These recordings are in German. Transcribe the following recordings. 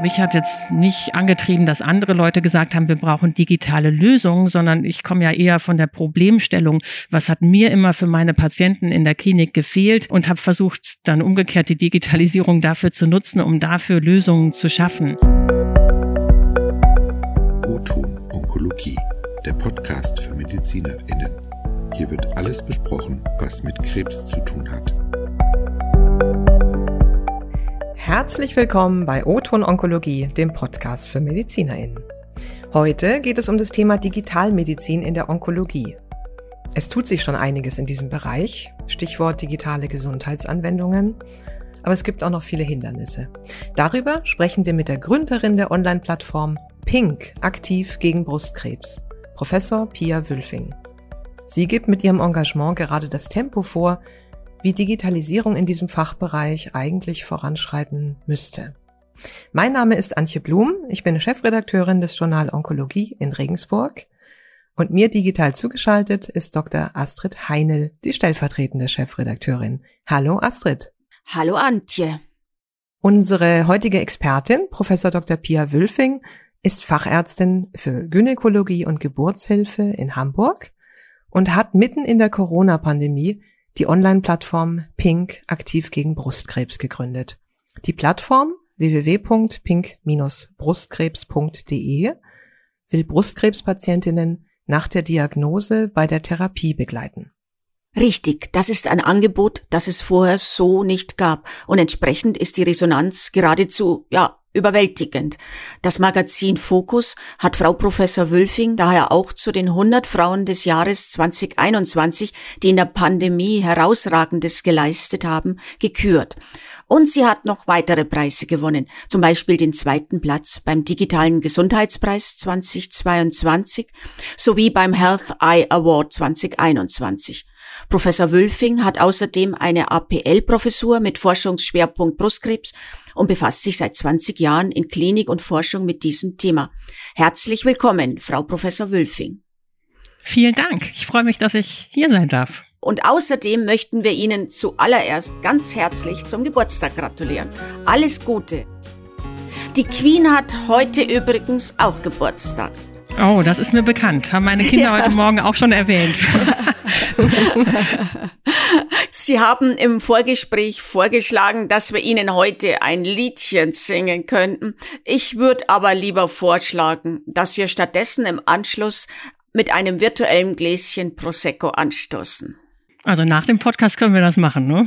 Mich hat jetzt nicht angetrieben, dass andere Leute gesagt haben, wir brauchen digitale Lösungen, sondern ich komme ja eher von der Problemstellung, was hat mir immer für meine Patienten in der Klinik gefehlt und habe versucht, dann umgekehrt die Digitalisierung dafür zu nutzen, um dafür Lösungen zu schaffen. O-Ton Onkologie, der Podcast für MedizinerInnen. Hier wird alles besprochen, was mit Krebs zu tun hat. Herzlich willkommen bei O-Ton Onkologie, dem Podcast für MedizinerInnen. Heute geht es um das Thema Digitalmedizin in der Onkologie. Es tut sich schon einiges in diesem Bereich, Stichwort digitale Gesundheitsanwendungen, aber es gibt auch noch viele Hindernisse. Darüber sprechen wir mit der Gründerin der Online-Plattform Pink aktiv gegen Brustkrebs, Professor Pia Wülfing. Sie gibt mit ihrem Engagement gerade das Tempo vor, wie Digitalisierung in diesem Fachbereich eigentlich voranschreiten müsste. Mein Name ist Antje Blum, ich bin Chefredakteurin des Journal Onkologie in Regensburg und mir digital zugeschaltet ist Dr. Astrid Heinel, die stellvertretende Chefredakteurin. Hallo Astrid. Hallo Antje. Unsere heutige Expertin, Professor Dr. Pia Wülfing, ist Fachärztin für Gynäkologie und Geburtshilfe in Hamburg und hat mitten in der Corona-Pandemie die Online-Plattform Pink aktiv gegen Brustkrebs gegründet. Die Plattform www.pink-brustkrebs.de will Brustkrebspatientinnen nach der Diagnose bei der Therapie begleiten. Richtig, das ist ein Angebot, das es vorher so nicht gab und entsprechend ist die Resonanz geradezu, ja, überwältigend. Das Magazin Focus hat Frau Professor Wülfing daher auch zu den 100 Frauen des Jahres 2021, die in der Pandemie herausragendes geleistet haben, gekürt. Und sie hat noch weitere Preise gewonnen, zum Beispiel den zweiten Platz beim Digitalen Gesundheitspreis 2022 sowie beim Health Eye Award 2021. Professor Wülfing hat außerdem eine APL-Professur mit Forschungsschwerpunkt Brustkrebs und befasst sich seit 20 Jahren in Klinik und Forschung mit diesem Thema. Herzlich willkommen, Frau Professor Wülfing. Vielen Dank. Ich freue mich, dass ich hier sein darf. Und außerdem möchten wir Ihnen zuallererst ganz herzlich zum Geburtstag gratulieren. Alles Gute. Die Queen hat heute übrigens auch Geburtstag. Oh, das ist mir bekannt. Haben meine Kinder ja. heute Morgen auch schon erwähnt. Sie haben im Vorgespräch vorgeschlagen, dass wir Ihnen heute ein Liedchen singen könnten. Ich würde aber lieber vorschlagen, dass wir stattdessen im Anschluss mit einem virtuellen Gläschen Prosecco anstoßen. Also nach dem Podcast können wir das machen, ne?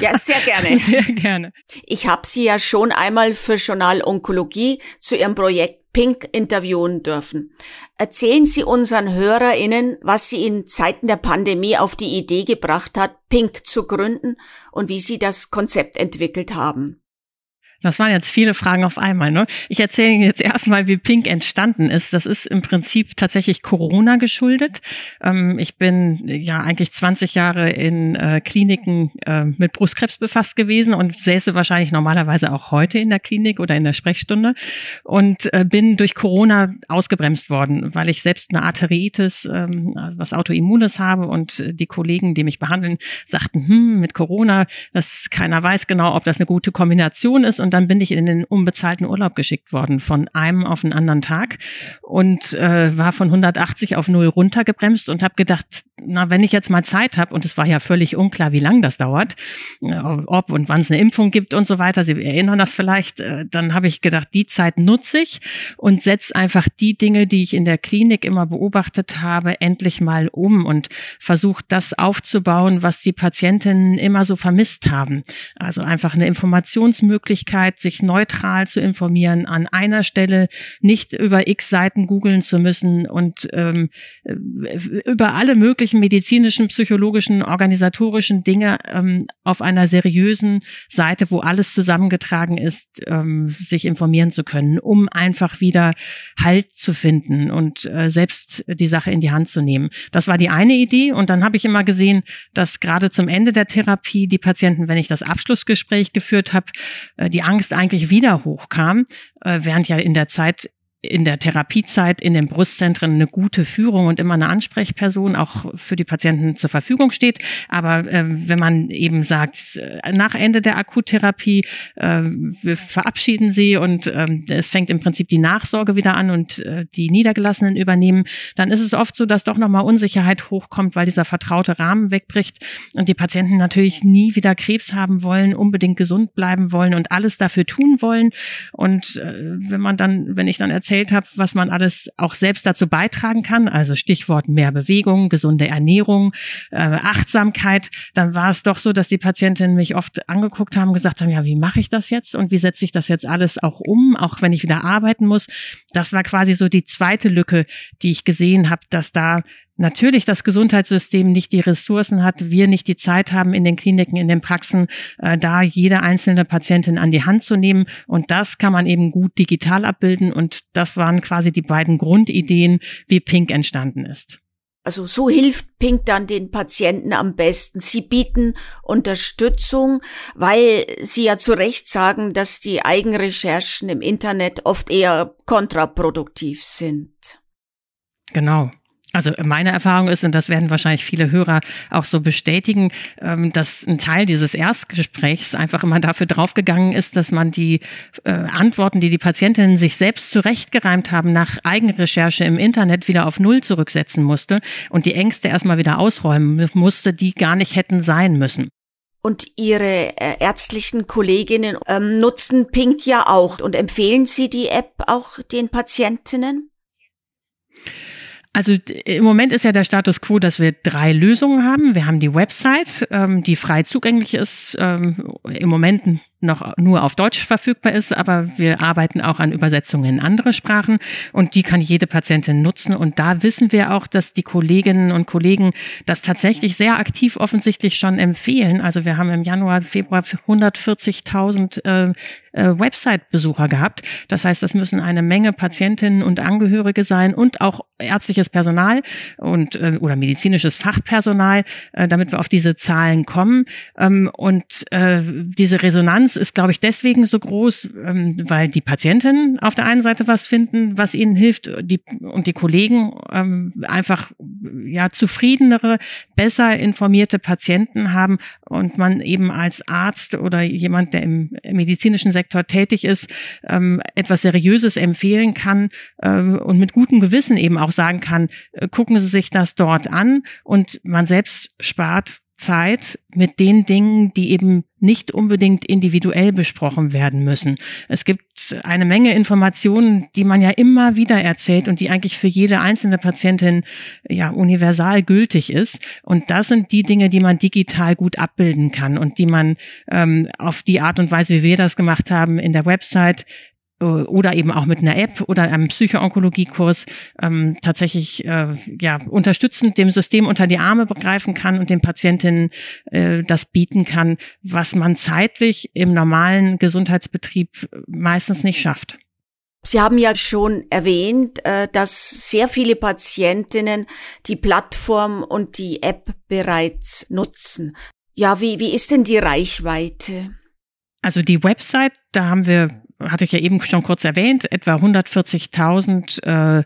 Ja, sehr gerne. Sehr gerne. Ich habe Sie ja schon einmal für Journal Onkologie zu Ihrem Projekt Pink interviewen dürfen. Erzählen Sie unseren HörerInnen, was Sie in Zeiten der Pandemie auf die Idee gebracht hat, Pink zu gründen und wie Sie das Konzept entwickelt haben. Das waren jetzt viele Fragen auf einmal. Ne? Ich erzähle Ihnen jetzt erstmal, wie Pink entstanden ist. Das ist im Prinzip tatsächlich Corona geschuldet. Ähm, ich bin ja eigentlich 20 Jahre in äh, Kliniken äh, mit Brustkrebs befasst gewesen und säße wahrscheinlich normalerweise auch heute in der Klinik oder in der Sprechstunde und äh, bin durch Corona ausgebremst worden, weil ich selbst eine Arteritis, ähm, also was Autoimmunes habe und die Kollegen, die mich behandeln, sagten, hm, mit Corona, dass keiner weiß genau, ob das eine gute Kombination ist und dann bin ich in den unbezahlten Urlaub geschickt worden, von einem auf den anderen Tag und äh, war von 180 auf null runtergebremst und habe gedacht, na, wenn ich jetzt mal Zeit habe, und es war ja völlig unklar, wie lange das dauert, äh, ob und wann es eine Impfung gibt und so weiter, Sie erinnern das vielleicht, äh, dann habe ich gedacht, die Zeit nutze ich und setze einfach die Dinge, die ich in der Klinik immer beobachtet habe, endlich mal um und versuche das aufzubauen, was die Patientinnen immer so vermisst haben. Also einfach eine Informationsmöglichkeit, Möglichkeit, sich neutral zu informieren, an einer Stelle nicht über x Seiten googeln zu müssen und ähm, über alle möglichen medizinischen, psychologischen, organisatorischen Dinge ähm, auf einer seriösen Seite, wo alles zusammengetragen ist, ähm, sich informieren zu können, um einfach wieder Halt zu finden und äh, selbst die Sache in die Hand zu nehmen. Das war die eine Idee und dann habe ich immer gesehen, dass gerade zum Ende der Therapie die Patienten, wenn ich das Abschlussgespräch geführt habe, äh, die Angst eigentlich wieder hochkam, äh, während ja in der Zeit in der Therapiezeit in den Brustzentren eine gute Führung und immer eine Ansprechperson auch für die Patienten zur Verfügung steht. Aber äh, wenn man eben sagt, äh, nach Ende der Akuttherapie, äh, wir verabschieden sie und äh, es fängt im Prinzip die Nachsorge wieder an und äh, die Niedergelassenen übernehmen, dann ist es oft so, dass doch nochmal Unsicherheit hochkommt, weil dieser vertraute Rahmen wegbricht und die Patienten natürlich nie wieder Krebs haben wollen, unbedingt gesund bleiben wollen und alles dafür tun wollen. Und äh, wenn man dann, wenn ich dann erzähle, erzählt habe, was man alles auch selbst dazu beitragen kann, also Stichwort mehr Bewegung, gesunde Ernährung, äh, Achtsamkeit, dann war es doch so, dass die Patientinnen mich oft angeguckt haben, gesagt haben, ja, wie mache ich das jetzt und wie setze ich das jetzt alles auch um, auch wenn ich wieder arbeiten muss. Das war quasi so die zweite Lücke, die ich gesehen habe, dass da natürlich das Gesundheitssystem nicht die Ressourcen hat, wir nicht die Zeit haben, in den Kliniken, in den Praxen, äh, da jede einzelne Patientin an die Hand zu nehmen. Und das kann man eben gut digital abbilden. Und das waren quasi die beiden Grundideen, wie Pink entstanden ist. Also so hilft Pink dann den Patienten am besten. Sie bieten Unterstützung, weil Sie ja zu Recht sagen, dass die Eigenrecherchen im Internet oft eher kontraproduktiv sind. Genau. Also meine Erfahrung ist, und das werden wahrscheinlich viele Hörer auch so bestätigen, ähm, dass ein Teil dieses Erstgesprächs einfach immer dafür draufgegangen ist, dass man die äh, Antworten, die die Patientinnen sich selbst zurechtgereimt haben, nach Eigenrecherche im Internet wieder auf Null zurücksetzen musste und die Ängste erstmal wieder ausräumen musste, die gar nicht hätten sein müssen. Und Ihre äh, ärztlichen Kolleginnen ähm, nutzen Pink ja auch und empfehlen Sie die App auch den Patientinnen? Also im Moment ist ja der Status quo, dass wir drei Lösungen haben. Wir haben die Website, ähm, die frei zugänglich ist, ähm, im Moment noch nur auf Deutsch verfügbar ist, aber wir arbeiten auch an Übersetzungen in andere Sprachen und die kann jede Patientin nutzen. Und da wissen wir auch, dass die Kolleginnen und Kollegen das tatsächlich sehr aktiv offensichtlich schon empfehlen. Also wir haben im Januar, Februar 140.000 äh, äh, Website-Besucher gehabt. Das heißt, das müssen eine Menge Patientinnen und Angehörige sein und auch ärztliches Personal und äh, oder medizinisches Fachpersonal, äh, damit wir auf diese Zahlen kommen. Ähm, und äh, diese Resonanz ist, glaube ich, deswegen so groß, ähm, weil die Patientinnen auf der einen Seite was finden, was ihnen hilft, die, und die Kollegen ähm, einfach ja zufriedenere, besser informierte Patienten haben und man eben als Arzt oder jemand, der im medizinischen Sektor tätig ist, ähm, etwas Seriöses empfehlen kann und mit gutem Gewissen eben auch sagen kann, äh, gucken Sie sich das dort an und man selbst spart Zeit mit den Dingen, die eben nicht unbedingt individuell besprochen werden müssen. Es gibt eine Menge Informationen, die man ja immer wieder erzählt und die eigentlich für jede einzelne Patientin ja universal gültig ist. Und das sind die Dinge, die man digital gut abbilden kann und die man ähm, auf die Art und Weise, wie wir das gemacht haben, in der Website oder eben auch mit einer App oder einem Psychoonkologiekurs ähm, tatsächlich äh, ja unterstützend dem System unter die Arme begreifen kann und den Patientinnen äh, das bieten kann, was man zeitlich im normalen Gesundheitsbetrieb meistens nicht schafft. Sie haben ja schon erwähnt, äh, dass sehr viele Patientinnen die Plattform und die App bereits nutzen. Ja, wie, wie ist denn die Reichweite? Also die Website, da haben wir hatte ich ja eben schon kurz erwähnt, etwa 140.000 äh,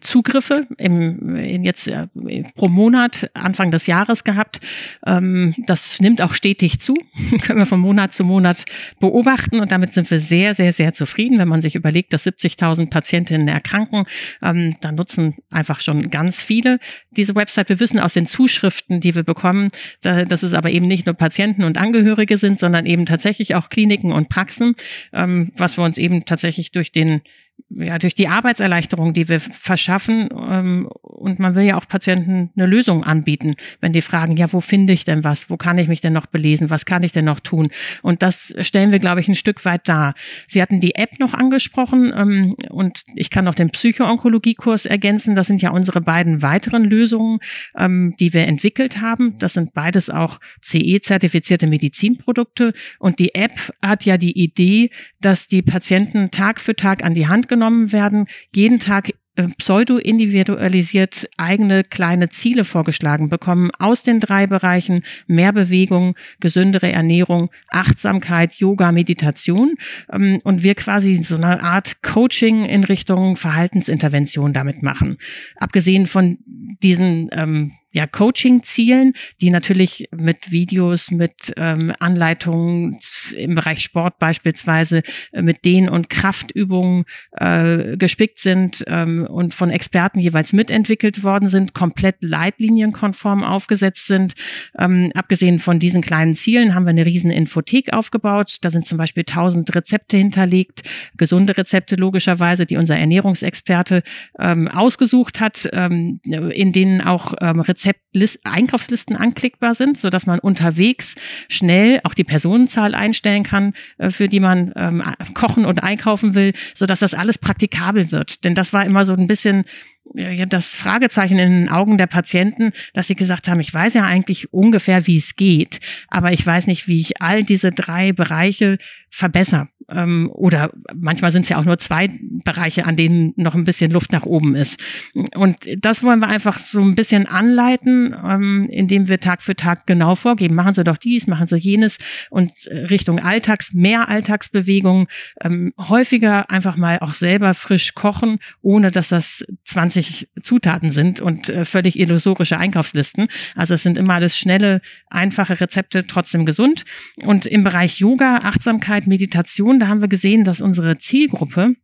Zugriffe im, jetzt äh, pro Monat Anfang des Jahres gehabt. Ähm, das nimmt auch stetig zu, können wir von Monat zu Monat beobachten und damit sind wir sehr, sehr, sehr zufrieden. Wenn man sich überlegt, dass 70.000 Patientinnen erkranken, ähm, dann nutzen einfach schon ganz viele diese Website. Wir wissen aus den Zuschriften, die wir bekommen, dass es aber eben nicht nur Patienten und Angehörige sind, sondern eben tatsächlich auch Kliniken und Praxen, ähm, was wir uns eben tatsächlich durch den ja, durch die Arbeitserleichterung, die wir verschaffen, ähm, und man will ja auch Patienten eine Lösung anbieten, wenn die fragen, ja, wo finde ich denn was? Wo kann ich mich denn noch belesen? Was kann ich denn noch tun? Und das stellen wir, glaube ich, ein Stück weit dar. Sie hatten die App noch angesprochen ähm, und ich kann noch den Psychoonkologiekurs ergänzen. Das sind ja unsere beiden weiteren Lösungen, ähm, die wir entwickelt haben. Das sind beides auch CE-zertifizierte Medizinprodukte. Und die App hat ja die Idee, dass die Patienten Tag für Tag an die Hand genommen werden, jeden Tag äh, pseudo-individualisiert eigene kleine Ziele vorgeschlagen bekommen aus den drei Bereichen mehr Bewegung, gesündere Ernährung, Achtsamkeit, Yoga, Meditation ähm, und wir quasi so eine Art Coaching in Richtung Verhaltensintervention damit machen. Abgesehen von diesen ähm, ja, Coaching-Zielen, die natürlich mit Videos, mit ähm, Anleitungen im Bereich Sport beispielsweise, äh, mit Dehn- und Kraftübungen äh, gespickt sind ähm, und von Experten jeweils mitentwickelt worden sind, komplett leitlinienkonform aufgesetzt sind. Ähm, abgesehen von diesen kleinen Zielen haben wir eine riesen Infothek aufgebaut. Da sind zum Beispiel tausend Rezepte hinterlegt, gesunde Rezepte logischerweise, die unser Ernährungsexperte ähm, ausgesucht hat, ähm, in denen auch ähm, Rezeptlist Einkaufslisten anklickbar sind, so dass man unterwegs schnell auch die Personenzahl einstellen kann, äh, für die man ähm, kochen und einkaufen will, so dass das alles praktikabel wird. Denn das war immer so ein bisschen ja, das Fragezeichen in den Augen der Patienten, dass sie gesagt haben, ich weiß ja eigentlich ungefähr, wie es geht, aber ich weiß nicht, wie ich all diese drei Bereiche verbessere ähm, oder manchmal sind es ja auch nur zwei Bereiche, an denen noch ein bisschen Luft nach oben ist. Und das wollen wir einfach so ein bisschen anleiten, ähm, indem wir Tag für Tag genau vorgeben. Machen Sie doch dies, machen Sie jenes und äh, Richtung Alltags, mehr Alltagsbewegung, ähm, häufiger einfach mal auch selber frisch kochen, ohne dass das 20 Zutaten sind und äh, völlig illusorische Einkaufslisten. Also es sind immer alles schnelle, einfache Rezepte, trotzdem gesund. Und im Bereich Yoga, Achtsamkeit, Meditation, da haben wir gesehen, dass unsere Zielgruppe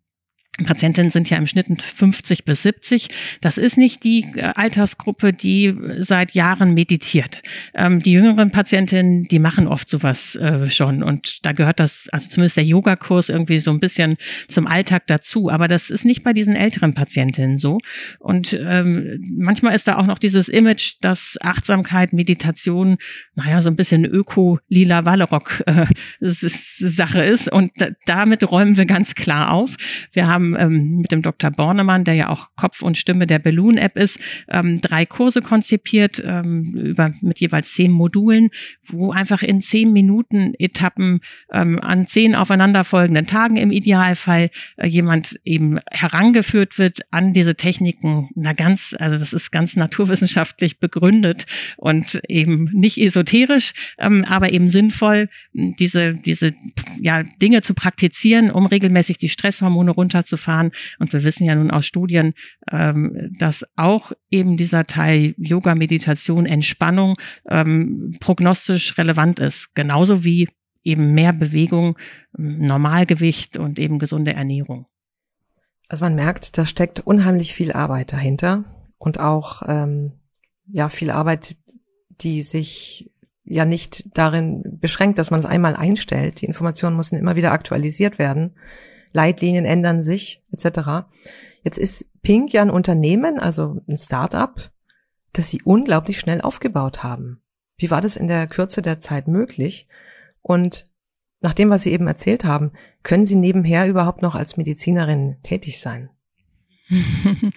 Patientinnen sind ja im Schnitt 50 bis 70. Das ist nicht die äh, Altersgruppe, die seit Jahren meditiert. Ähm, die jüngeren Patientinnen, die machen oft sowas äh, schon. Und da gehört das, also zumindest der Yogakurs irgendwie so ein bisschen zum Alltag dazu. Aber das ist nicht bei diesen älteren Patientinnen so. Und ähm, manchmal ist da auch noch dieses Image, dass Achtsamkeit, Meditation, naja, so ein bisschen öko-lila Wallerock äh, ist. Und damit räumen wir ganz klar auf. Wir haben haben ähm, mit dem Dr. Bornemann, der ja auch Kopf und Stimme der Balloon-App ist, ähm, drei Kurse konzipiert ähm, über mit jeweils zehn Modulen, wo einfach in zehn Minuten Etappen ähm, an zehn aufeinanderfolgenden Tagen im Idealfall äh, jemand eben herangeführt wird an diese Techniken. Na ganz, also das ist ganz naturwissenschaftlich begründet und eben nicht esoterisch, ähm, aber eben sinnvoll, diese diese ja Dinge zu praktizieren, um regelmäßig die Stresshormone runterzufahren runterzufahren. Und wir wissen ja nun aus Studien, ähm, dass auch eben dieser Teil Yoga, Meditation, Entspannung ähm, prognostisch relevant ist. Genauso wie eben mehr Bewegung, Normalgewicht und eben gesunde Ernährung. Also man merkt, da steckt unheimlich viel Arbeit dahinter und auch ähm, ja viel Arbeit, die sich ja nicht darin beschränkt, dass man es einmal einstellt. Die Informationen müssen immer wieder aktualisiert werden. Leitlinien ändern sich, etc. Jetzt ist Pink ja ein Unternehmen, also ein Start-up, das sie unglaublich schnell aufgebaut haben. Wie war das in der Kürze der Zeit möglich? Und nach dem, was Sie eben erzählt haben, können Sie nebenher überhaupt noch als Medizinerin tätig sein?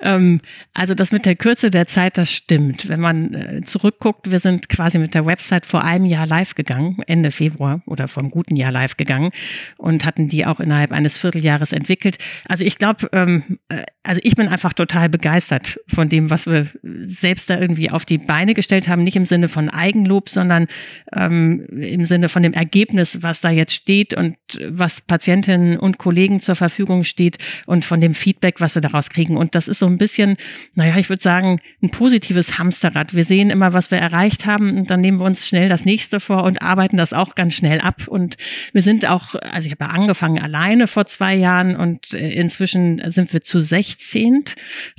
ähm, also das mit der Kürze der Zeit, das stimmt. Wenn man äh, zurückguckt, wir sind quasi mit der Website vor einem Jahr live gegangen, Ende Februar oder vor einem guten Jahr live gegangen und hatten die auch innerhalb eines Vierteljahres entwickelt. Also ich glaube, ähm, äh, also ich bin einfach total begeistert von dem, was wir selbst da irgendwie auf die Beine gestellt haben. Nicht im Sinne von Eigenlob, sondern ähm, im Sinne von dem Ergebnis, was da jetzt steht und was Patientinnen und Kollegen zur Verfügung steht und von dem Feedback, was wir daraus kriegen. Und das ist so ein bisschen, naja, ich würde sagen, ein positives Hamsterrad. Wir sehen immer, was wir erreicht haben und dann nehmen wir uns schnell das nächste vor und arbeiten das auch ganz schnell ab. Und wir sind auch, also ich habe ja angefangen alleine vor zwei Jahren und äh, inzwischen sind wir zu 16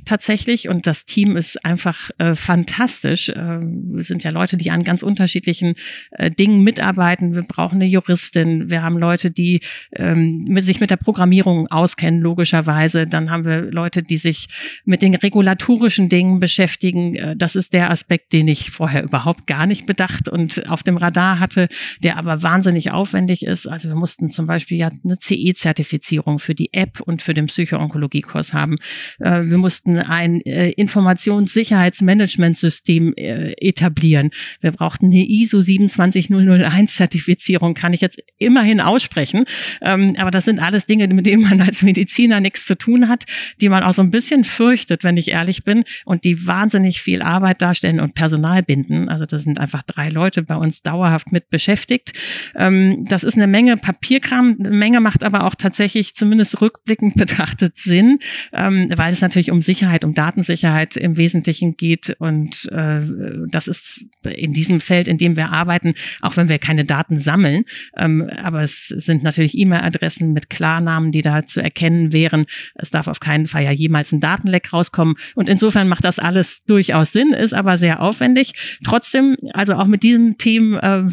tatsächlich und das Team ist einfach äh, fantastisch. Äh, wir sind ja Leute, die an ganz unterschiedlichen äh, Dingen mitarbeiten. Wir brauchen eine Juristin, wir haben Leute, die ähm, mit, sich mit der Programmierung auskennen, logischerweise. Dann haben wir Leute, die sich mit den regulatorischen Dingen beschäftigen. Äh, das ist der Aspekt, den ich vorher überhaupt gar nicht bedacht und auf dem Radar hatte, der aber wahnsinnig aufwendig ist. Also wir mussten zum Beispiel ja eine CE-Zertifizierung für die App und für den Psycho-Onkologie-Kurs haben. Äh, wir mussten ein äh, Informationssicherheitsmanagementsystem etablieren. Wir brauchten eine ISO 27001 Zertifizierung, kann ich jetzt immerhin aussprechen. Ähm, aber das sind alles Dinge, mit denen man als Mediziner nichts zu tun hat. Die man auch so ein bisschen fürchtet, wenn ich ehrlich bin, und die wahnsinnig viel Arbeit darstellen und Personal binden. Also das sind einfach drei Leute bei uns dauerhaft mit beschäftigt. Ähm, das ist eine Menge Papierkram, eine Menge macht aber auch tatsächlich zumindest rückblickend betrachtet Sinn, ähm, weil es natürlich um Sicherheit, um Datensicherheit im Wesentlichen geht. Und äh, das ist in diesem Feld, in dem wir arbeiten, auch wenn wir keine Daten sammeln. Ähm, aber es sind natürlich E-Mail-Adressen mit Klarnamen, die da zu erkennen wären. Es darf auf keinen Fall ja jemals ein Datenleck rauskommen. Und insofern macht das alles durchaus Sinn, ist aber sehr aufwendig. Trotzdem, also auch mit diesen Themen äh,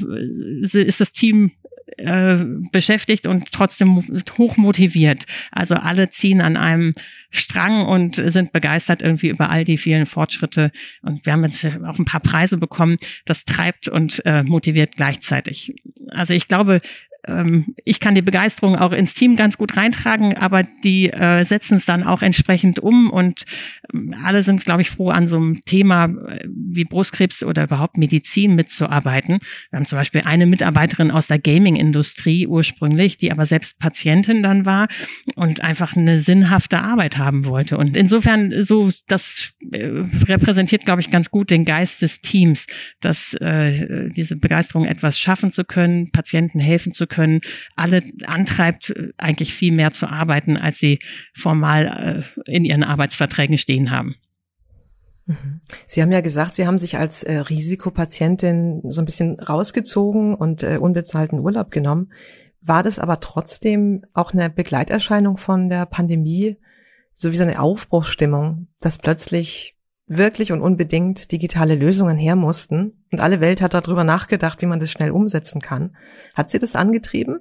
ist das Team äh, beschäftigt und trotzdem hoch motiviert. Also alle ziehen an einem Strang und sind begeistert irgendwie über all die vielen Fortschritte. Und wir haben jetzt auch ein paar Preise bekommen. Das treibt und äh, motiviert gleichzeitig. Also ich glaube, ähm, ich kann die Begeisterung auch ins Team ganz gut reintragen, aber die äh, setzen es dann auch entsprechend um und ähm, alle sind, glaube ich, froh, an so einem Thema äh, wie Brustkrebs oder überhaupt Medizin mitzuarbeiten. Wir haben zum Beispiel eine Mitarbeiterin aus der Gaming-Industrie ursprünglich, die aber selbst Patientin dann war und einfach eine sinnhafte Arbeit haben wollte. Und insofern so, das äh, repräsentiert, glaube ich, ganz gut den Geist des Teams, dass äh, diese Begeisterung etwas schaffen zu können, Patienten helfen zu können, alle antreibt, äh, eigentlich viel mehr zu arbeiten, als sie formal äh, in ihren Arbeitsverträgen stehen haben. Mhm. Sie haben ja gesagt, Sie haben sich als äh, Risikopatientin so ein bisschen rausgezogen und äh, unbezahlten Urlaub genommen. War das aber trotzdem auch eine Begleiterscheinung von der Pandemie, so wie so eine Aufbruchsstimmung, dass plötzlich wirklich und unbedingt digitale Lösungen her mussten und alle Welt hat darüber nachgedacht, wie man das schnell umsetzen kann. Hat sie das angetrieben?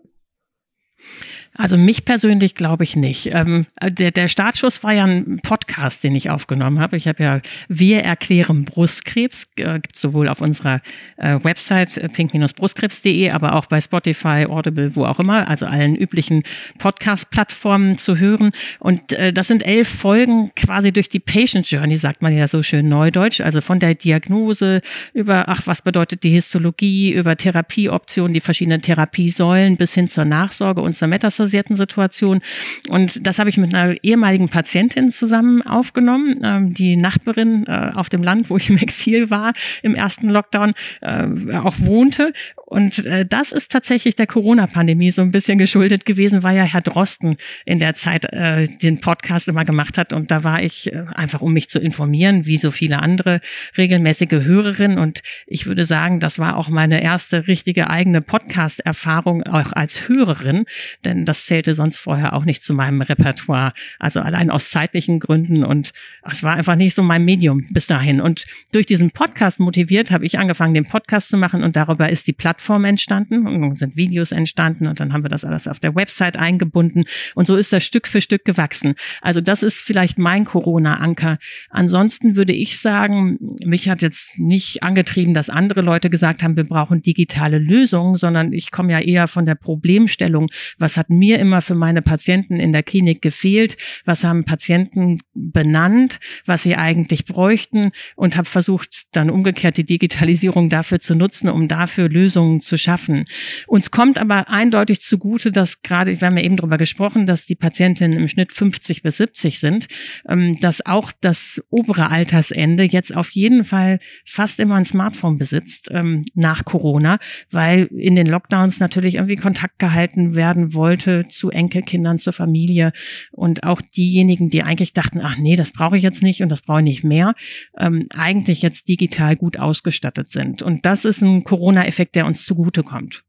Also mich persönlich glaube ich nicht. Ähm, der, der Startschuss war ja ein Podcast, den ich aufgenommen habe. Ich habe ja Wir erklären Brustkrebs, äh, gibt sowohl auf unserer äh, Website äh, pink-brustkrebs.de, aber auch bei Spotify, Audible, wo auch immer, also allen üblichen Podcast-Plattformen zu hören. Und äh, das sind elf Folgen quasi durch die Patient Journey, sagt man ja so schön neudeutsch, also von der Diagnose über, ach, was bedeutet die Histologie, über Therapieoptionen, die verschiedenen Therapiesäulen bis hin zur Nachsorge und zur Metastasierung stressbasierten Situation. Und das habe ich mit einer ehemaligen Patientin zusammen aufgenommen, ähm, die Nachbarin äh, auf dem Land, wo ich im Exil war, im ersten Lockdown, äh, auch wohnte. Und äh, das ist tatsächlich der Corona-Pandemie so ein bisschen geschuldet gewesen, weil ja Herr Drosten in der Zeit äh, den Podcast immer gemacht hat. Und da war ich äh, einfach, um mich zu informieren, wie so viele andere regelmäßige Hörerinnen. Und ich würde sagen, das war auch meine erste richtige eigene Podcast-Erfahrung auch als Hörerin, denn das zählte sonst vorher auch nicht zu meinem Repertoire. Also allein aus zeitlichen Gründen und es war einfach nicht so mein Medium bis dahin. Und durch diesen Podcast motiviert habe ich angefangen, den Podcast zu machen und darüber ist die Plattform entstanden und sind Videos entstanden und dann haben wir das alles auf der Website eingebunden und so ist das Stück für Stück gewachsen. Also das ist vielleicht mein Corona-Anker. Ansonsten würde ich sagen, mich hat jetzt nicht angetrieben, dass andere Leute gesagt haben, wir brauchen digitale Lösungen, sondern ich komme ja eher von der Problemstellung, was hat mir immer für meine Patienten in der Klinik gefehlt? Was haben Patienten benannt, was sie eigentlich bräuchten? Und habe versucht, dann umgekehrt die Digitalisierung dafür zu nutzen, um dafür Lösungen zu schaffen. Uns kommt aber eindeutig zugute, dass gerade, wir haben ja eben darüber gesprochen, dass die Patientinnen im Schnitt 50 bis 70 sind, ähm, dass auch das obere Altersende jetzt auf jeden Fall fast immer ein Smartphone besitzt ähm, nach Corona, weil in den Lockdowns natürlich irgendwie Kontakt gehalten werden wollte Leute zu Enkelkindern, zur Familie und auch diejenigen, die eigentlich dachten, ach nee, das brauche ich jetzt nicht und das brauche ich nicht mehr, ähm, eigentlich jetzt digital gut ausgestattet sind. Und das ist ein Corona-Effekt, der uns zugutekommt.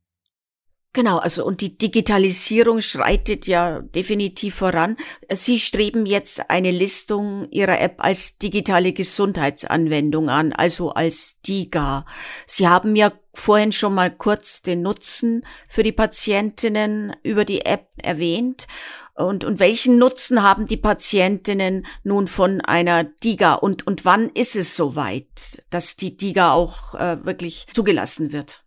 Genau, also und die Digitalisierung schreitet ja definitiv voran. Sie streben jetzt eine Listung Ihrer App als digitale Gesundheitsanwendung an, also als DIGA. Sie haben ja vorhin schon mal kurz den Nutzen für die Patientinnen über die App erwähnt. Und, und welchen Nutzen haben die Patientinnen nun von einer DIGA und, und wann ist es soweit, dass die DIGA auch äh, wirklich zugelassen wird?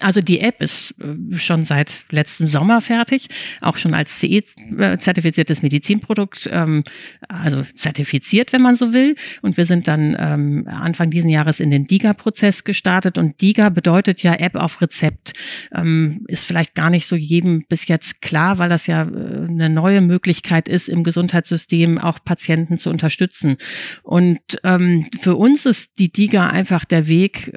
Also die App ist äh, schon seit letztem Sommer fertig, auch schon als CE-zertifiziertes Medizinprodukt, ähm, also zertifiziert, wenn man so will. Und wir sind dann ähm, Anfang diesen Jahres in den DIGA-Prozess gestartet. Und DIGA bedeutet ja App auf Rezept. Ähm, ist vielleicht gar nicht so jedem bis jetzt klar, weil das ja äh, eine neue Möglichkeit ist, im Gesundheitssystem auch Patienten zu unterstützen. Und für uns ist die DIGA einfach der Weg,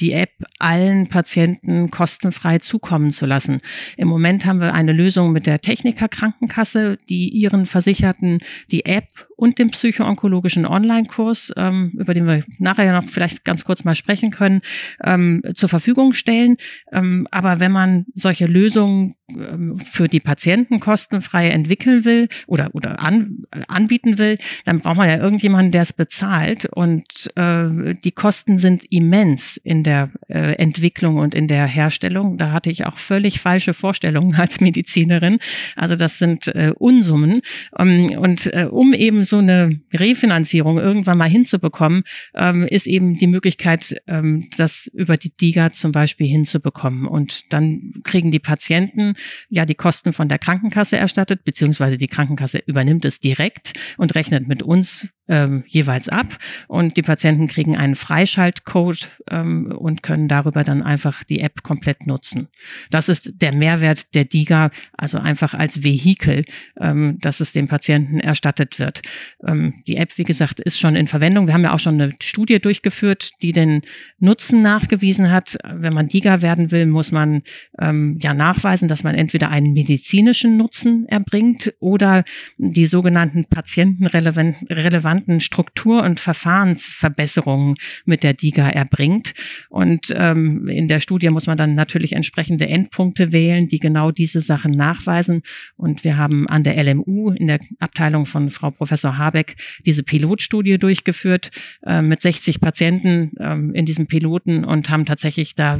die App allen Patienten Patienten kostenfrei zukommen zu lassen. Im Moment haben wir eine Lösung mit der Techniker Krankenkasse, die ihren Versicherten die App und den psychoonkologischen Online-Kurs, ähm, über den wir nachher noch vielleicht ganz kurz mal sprechen können, ähm, zur Verfügung stellen. Ähm, aber wenn man solche Lösungen ähm, für die Patienten kostenfrei entwickeln will oder, oder an, anbieten will, dann braucht man ja irgendjemanden, der es bezahlt. Und äh, die Kosten sind immens in der äh, Entwicklung und in der Herstellung. Da hatte ich auch völlig falsche Vorstellungen als Medizinerin. Also das sind äh, Unsummen. Um, ähm, und äh, um eben so eine Refinanzierung irgendwann mal hinzubekommen, ähm, ist eben die Möglichkeit, ähm, das über die DIGA zum Beispiel hinzubekommen. Und dann kriegen die Patienten ja die Kosten von der Krankenkasse erstattet, beziehungsweise die Krankenkasse übernimmt es direkt und rechnet mit uns ähm, jeweils ab und die Patienten kriegen einen Freischaltcode ähm, und können darüber dann einfach die App komplett nutzen. Das ist der Mehrwert der DIGA, also einfach als Vehikel, ähm, dass es dem Patienten erstattet wird. Ähm, die App, wie gesagt, ist schon in Verwendung. Wir haben ja auch schon eine Studie durchgeführt, die den Nutzen nachgewiesen hat. Wenn man DIGA werden will, muss man ähm, ja nachweisen, dass man entweder einen medizinischen Nutzen erbringt oder die sogenannten patientenrelevanten Struktur- und Verfahrensverbesserungen mit der DIGA erbringt. Und ähm, in der Studie muss man dann natürlich entsprechende Endpunkte wählen, die genau diese Sachen nachweisen. Und wir haben an der LMU in der Abteilung von Frau Professor Habeck diese Pilotstudie durchgeführt äh, mit 60 Patienten äh, in diesem Piloten und haben tatsächlich da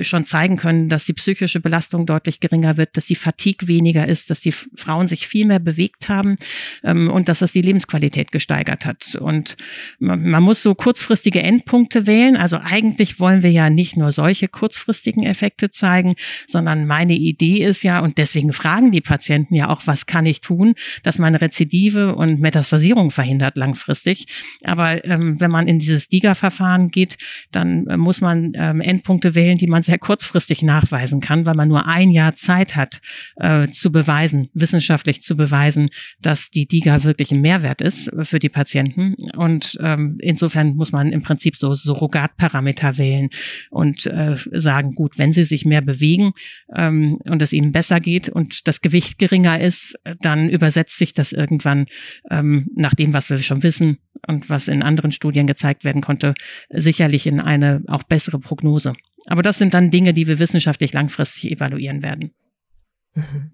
schon zeigen können, dass die psychische Belastung deutlich geringer wird, dass die Fatigue weniger ist, dass die Frauen sich viel mehr bewegt haben ähm, und dass das die Lebensqualität gesteigert hat. Und man, man muss so kurzfristige Endpunkte wählen. Also eigentlich wollen wir ja nicht nur solche kurzfristigen Effekte zeigen, sondern meine Idee ist ja, und deswegen fragen die Patienten ja auch, was kann ich tun, dass man Rezidive und Metastasierung verhindert langfristig. Aber ähm, wenn man in dieses DIGA-Verfahren geht, dann äh, muss man ähm, Endpunkte wählen, die man sehr kurzfristig nachweisen kann, weil man nur ein Jahr Zeit hat, äh, zu beweisen, wissenschaftlich zu beweisen, dass die DIGA wirklich ein Mehrwert ist für die Patienten. Und ähm, insofern muss man im Prinzip so Surrogatparameter wählen und äh, sagen, gut, wenn sie sich mehr bewegen ähm, und es ihnen besser geht und das Gewicht geringer ist, dann übersetzt sich das irgendwann ähm, nach dem, was wir schon wissen und was in anderen Studien gezeigt werden konnte, sicherlich in eine auch bessere Prognose. Aber das sind dann Dinge, die wir wissenschaftlich langfristig evaluieren werden. Mhm.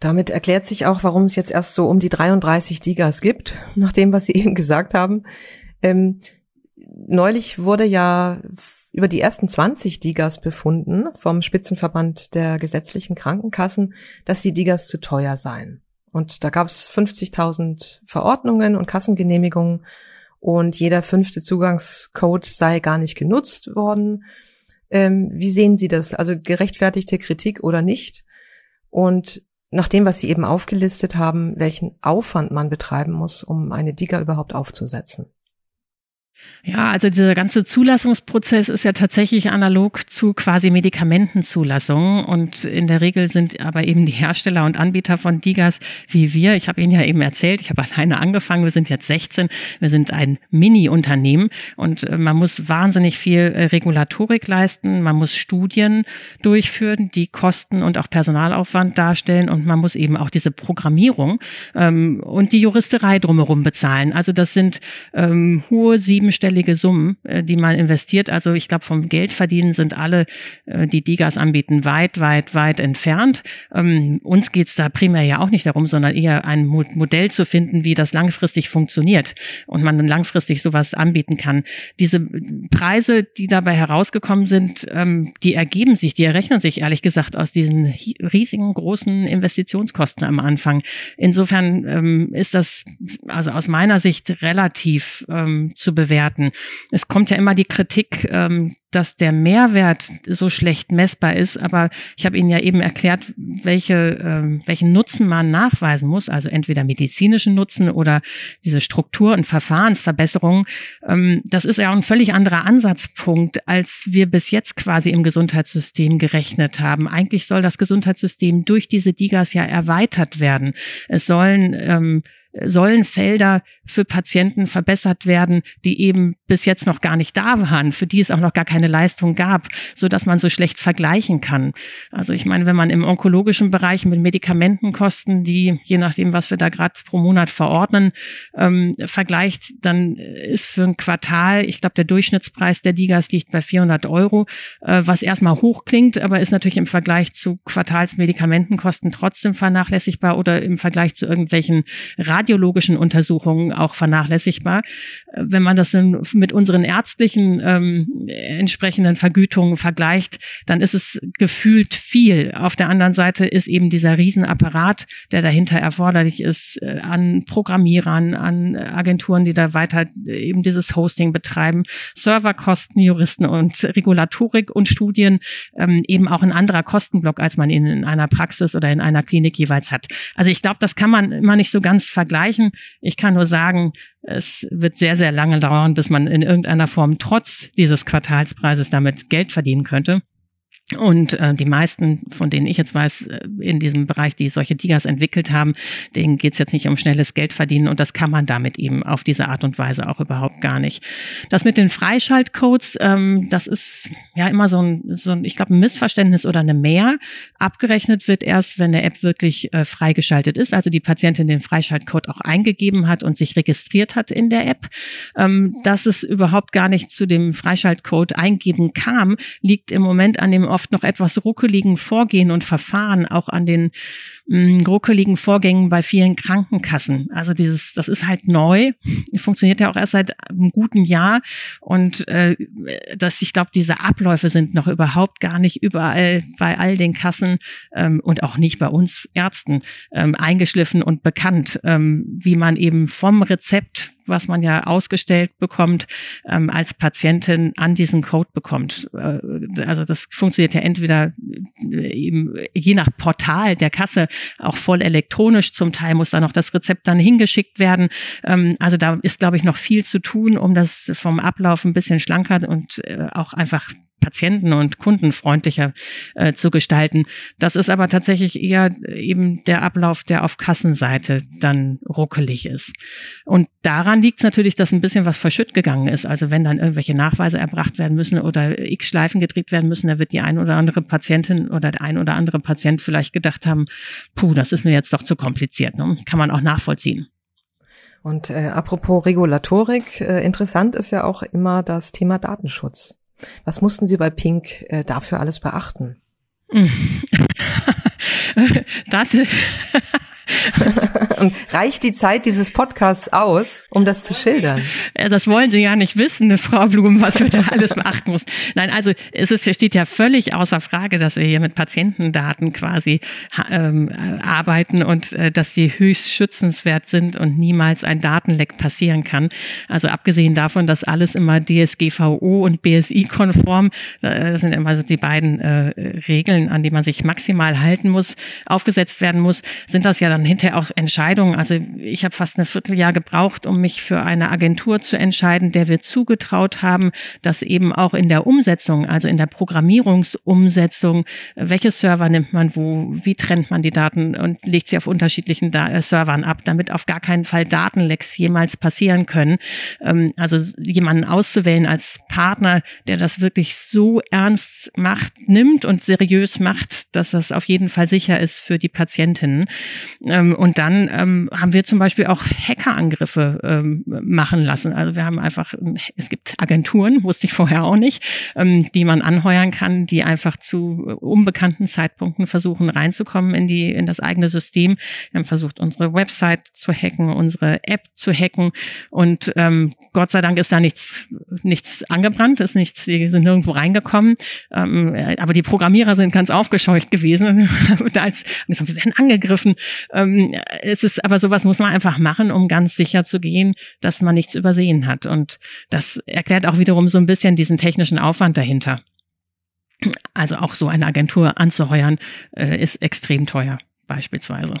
Damit erklärt sich auch, warum es jetzt erst so um die 33 Digas gibt, nach dem, was Sie eben gesagt haben. Ähm, neulich wurde ja über die ersten 20 Digas befunden vom Spitzenverband der gesetzlichen Krankenkassen, dass die Digas zu teuer seien. Und da gab es 50.000 Verordnungen und Kassengenehmigungen und jeder fünfte Zugangscode sei gar nicht genutzt worden. Ähm, wie sehen Sie das? Also gerechtfertigte Kritik oder nicht? Und nach dem, was Sie eben aufgelistet haben, welchen Aufwand man betreiben muss, um eine Diga überhaupt aufzusetzen. Ja, also dieser ganze Zulassungsprozess ist ja tatsächlich analog zu quasi Medikamentenzulassungen und in der Regel sind aber eben die Hersteller und Anbieter von Digas wie wir. Ich habe Ihnen ja eben erzählt, ich habe alleine angefangen, wir sind jetzt 16, wir sind ein Mini-Unternehmen. Und äh, man muss wahnsinnig viel äh, Regulatorik leisten, man muss Studien durchführen, die Kosten und auch Personalaufwand darstellen. Und man muss eben auch diese Programmierung ähm, und die Juristerei drumherum bezahlen. Also das sind ähm, hohe sieben siebenstellige Summen, äh, die man investiert. Also ich glaube, vom Geldverdienen sind alle, äh, die Digas anbieten, weit, weit, weit entfernt. Ähm, uns geht es da primär ja auch nicht darum, sondern eher ein Modell zu finden, wie das langfristig funktioniert und man dann langfristig sowas anbieten kann. Diese Preise, die dabei herausgekommen sind, ähm, die ergeben sich, die errechnen sich ehrlich gesagt aus diesen riesigen großen Investitionskosten am Anfang. Insofern ähm, ist das also aus meiner Sicht relativ zu bewerten bewerten. Es kommt ja immer die Kritik, ähm, dass der Mehrwert so schlecht messbar ist. Aber ich habe Ihnen ja eben erklärt, welche, ähm, welchen Nutzen man nachweisen muss. Also entweder medizinischen Nutzen oder diese Struktur- und Verfahrensverbesserungen. Ähm, das ist ja auch ein völlig anderer Ansatzpunkt, als wir bis jetzt quasi im Gesundheitssystem gerechnet haben. Eigentlich soll das Gesundheitssystem durch diese Digas ja erweitert werden. Es sollen ähm, sollen Felder für Patienten verbessert werden, die eben bis jetzt noch gar nicht da waren, für die es auch noch gar keine Leistung gab, so dass man so schlecht vergleichen kann. Also ich meine, wenn man im onkologischen Bereich mit Medikamentenkosten, die je nachdem, was wir da gerade pro Monat verordnen, ähm, vergleicht, dann ist für ein Quartal, ich glaube, der Durchschnittspreis der Digas liegt bei 400 Euro, äh, was erstmal hoch klingt, aber ist natürlich im Vergleich zu Quartalsmedikamentenkosten trotzdem vernachlässigbar oder im Vergleich zu irgendwelchen Radio radiologischen Untersuchungen auch vernachlässigbar. Äh, wenn man das mit unseren ärztlichen ähm, entsprechenden Vergütungen vergleicht, dann ist es gefühlt viel. Auf der anderen Seite ist eben dieser Riesenapparat, der dahinter erforderlich ist, äh, an Programmierern, an Agenturen, die da weiter eben dieses Hosting betreiben, Serverkosten, Juristen und Regulatorik und Studien, ähm, eben auch ein anderer Kostenblock, als man ihn in einer Praxis oder in einer Klinik jeweils hat. Also ich glaube, das kann man immer nicht so ganz vergleichen vergleichen. Ich kann nur sagen, es wird sehr, sehr lange dauern, bis man in irgendeiner Form trotz dieses Quartalspreises damit Geld verdienen könnte. Und äh, die meisten, von denen ich jetzt weiß, äh, in diesem Bereich, die solche Digas entwickelt haben, denen geht's jetzt nicht um schnelles Geld verdienen und das kann man damit eben auf diese Art und Weise auch überhaupt gar nicht. Das mit den Freischaltcodes, ähm, das ist ja immer so ein, so ein ich glaube, ein Missverständnis oder eine Mehr. Abgerechnet wird erst, wenn eine App wirklich äh, freigeschaltet ist, also die Patientin den Freischaltcode auch eingegeben hat und sich registriert hat in der App. Ähm, dass es überhaupt gar nicht zu dem Freischaltcode eingeben kam, liegt im Moment an dem oft noch etwas ruckeligen Vorgehen und Verfahren, auch an den mh, mm, ruckeligen Vorgängen bei vielen Krankenkassen. Also dieses, das ist halt neu, funktioniert ja auch erst seit einem guten Jahr und äh, dass ich glaube, diese Abläufe sind noch überhaupt gar nicht überall bei all den Kassen ähm, und auch nicht bei uns Ärzten ähm, eingeschliffen und bekannt, ähm, wie man eben vom Rezept was man ja ausgestellt bekommt, ähm, als Patientin an diesen Code bekommt. Äh, also das funktioniert ja entweder äh, eben je nach Portal der Kasse auch voll elektronisch. Zum Teil muss da noch das Rezept dann hingeschickt werden. Ähm, also da ist, glaube ich, noch viel zu tun, um das vom Ablauf ein bisschen schlanker und äh, auch einfach patienten- und kundenfreundlicher äh, zu gestalten. Das ist aber tatsächlich eher eben der Ablauf, der auf Kassenseite dann ruckelig ist. Und daran liegt es natürlich, dass ein bisschen was verschütt gegangen ist. Also wenn dann irgendwelche Nachweise erbracht werden müssen oder x Schleifen gedreht werden müssen, da wird die ein oder andere Patientin oder der ein oder andere Patient vielleicht gedacht haben, puh, das ist mir jetzt doch zu kompliziert. Ne? Kann man auch nachvollziehen. Und äh, apropos Regulatorik, äh, interessant ist ja auch immer das Thema Datenschutz. Was mussten Sie bei Pink äh, dafür alles beachten? das Und reicht die Zeit dieses Podcasts aus, um das zu schildern? Das wollen Sie ja nicht wissen, Frau Blum, was wir da alles beachten muss. Nein, also es ist, steht ja völlig außer Frage, dass wir hier mit Patientendaten quasi ähm, arbeiten und äh, dass sie höchst schützenswert sind und niemals ein Datenleck passieren kann. Also abgesehen davon, dass alles immer DSGVO und BSI-konform, äh, das sind immer so die beiden äh, Regeln, an die man sich maximal halten muss, aufgesetzt werden muss, sind das ja dann hinterher auch Entscheidungen. Also ich habe fast ein Vierteljahr gebraucht, um mich für eine Agentur zu entscheiden, der wir zugetraut haben, dass eben auch in der Umsetzung, also in der Programmierungsumsetzung, welche Server nimmt man wo, wie trennt man die Daten und legt sie auf unterschiedlichen da äh, Servern ab, damit auf gar keinen Fall Datenlecks jemals passieren können. Ähm, also jemanden auszuwählen als Partner, der das wirklich so ernst macht, nimmt und seriös macht, dass das auf jeden Fall sicher ist für die Patientinnen. Ähm, und dann ähm, haben wir zum Beispiel auch Hackerangriffe ähm, machen lassen. Also wir haben einfach, es gibt Agenturen, wusste ich vorher auch nicht, ähm, die man anheuern kann, die einfach zu unbekannten Zeitpunkten versuchen reinzukommen in die in das eigene System. Wir haben versucht, unsere Website zu hacken, unsere App zu hacken und ähm, Gott sei Dank ist da nichts nichts angebrannt, ist nichts, die sind nirgendwo reingekommen. Ähm, aber die Programmierer sind ganz aufgescheucht gewesen. als, wir werden angegriffen ähm, es ist, aber sowas muss man einfach machen, um ganz sicher zu gehen, dass man nichts übersehen hat. Und das erklärt auch wiederum so ein bisschen diesen technischen Aufwand dahinter. Also auch so eine Agentur anzuheuern, äh, ist extrem teuer, beispielsweise.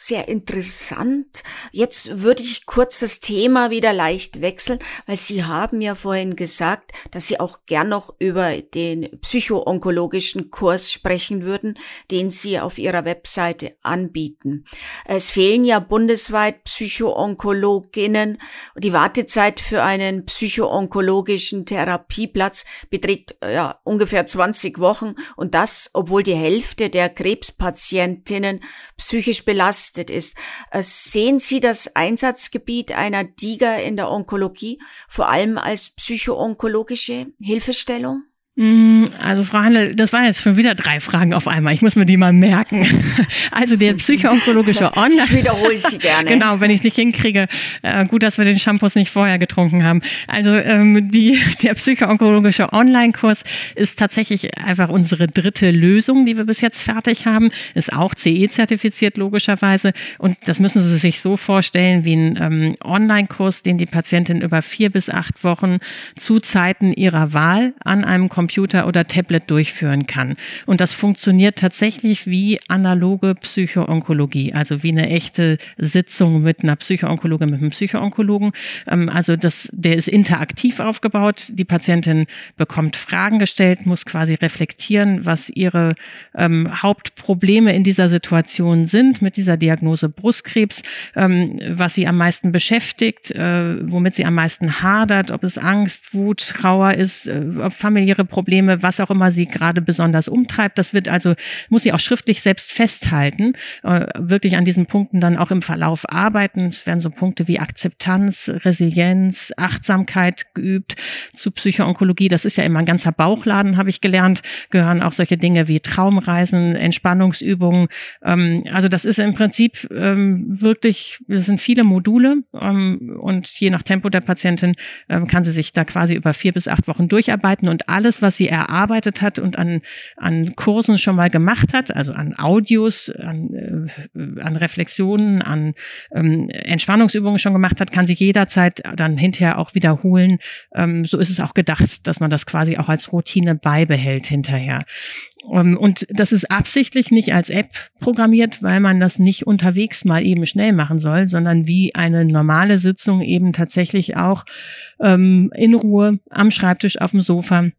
Sehr interessant. Jetzt würde ich kurz das Thema wieder leicht wechseln, weil Sie haben ja vorhin gesagt, dass Sie auch gern noch über den psychoonkologischen Kurs sprechen würden, den Sie auf Ihrer Webseite anbieten. Es fehlen ja bundesweit Psychoonkologinnen. Die Wartezeit für einen psychoonkologischen Therapieplatz beträgt ja ungefähr 20 Wochen und das, obwohl die Hälfte der Krebspatientinnen psychisch belastet belastet ist. Äh, sehen Sie das Einsatzgebiet einer DIGA in der Onkologie vor allem als psychoonkologische Hilfestellung? Mm, also Frau Handel, das waren jetzt schon wieder drei Fragen auf einmal. Ich muss mir die mal merken. Also der psychoonkologische Online. Ich wiederhole sie gerne. genau, wenn ich es nicht hinkriege. Äh, gut, dass wir den Shampoos nicht vorher getrunken haben. Also ähm, die, der psychoonkologische Online-Kurs ist tatsächlich einfach unsere dritte Lösung, die wir bis jetzt fertig haben. Ist auch CE-zertifiziert logischerweise. Und das müssen Sie sich so vorstellen wie ein ähm, Online-Kurs, den die Patientin über vier bis acht Wochen zu Zeiten ihrer Wahl an einem Computer Computer oder Tablet durchführen kann. Und das funktioniert tatsächlich wie analoge Psychoonkologie, also wie eine echte Sitzung mit einer Psychoonkologin, mit einem Psychoonkologen. Ähm, also das, der ist interaktiv aufgebaut. Die Patientin bekommt Fragen gestellt, muss quasi reflektieren, was ihre ähm, Hauptprobleme in dieser Situation sind mit dieser Diagnose Brustkrebs, ähm, was sie am meisten beschäftigt, äh, womit sie am meisten hadert, ob es Angst, Wut, Trauer ist, äh, ob familiäre Probleme Probleme, was auch immer sie gerade besonders umtreibt. Das wird also, muss sie auch schriftlich selbst festhalten, äh, wirklich an diesen Punkten dann auch im Verlauf arbeiten. Es werden so Punkte wie Akzeptanz, Resilienz, Achtsamkeit geübt zu Psychoonkologie. Das ist ja immer ein ganzer Bauchladen, habe ich gelernt, gehören auch solche Dinge wie Traumreisen, Entspannungsübungen. Ähm, also das ist im Prinzip ähm, wirklich, es sind viele Module ähm, und je nach Tempo der Patientin kann sie sich da quasi über vier bis acht Wochen durcharbeiten und alles, was sie erarbeitet hat und an, an Kursen schon mal gemacht hat, also an Audios, an, äh, an Reflexionen, an ähm, Entspannungsübungen schon gemacht hat, kann sie jederzeit dann hinterher auch wiederholen. Ähm, so ist es auch gedacht, dass man das quasi auch als Routine beibehält hinterher. Ähm, und das ist absichtlich nicht als App programmiert, weil man das nicht unterwegs mal eben schnell machen soll, sondern wie eine normale Sitzung eben tatsächlich auch ähm, in Ruhe am Schreibtisch auf dem Sofa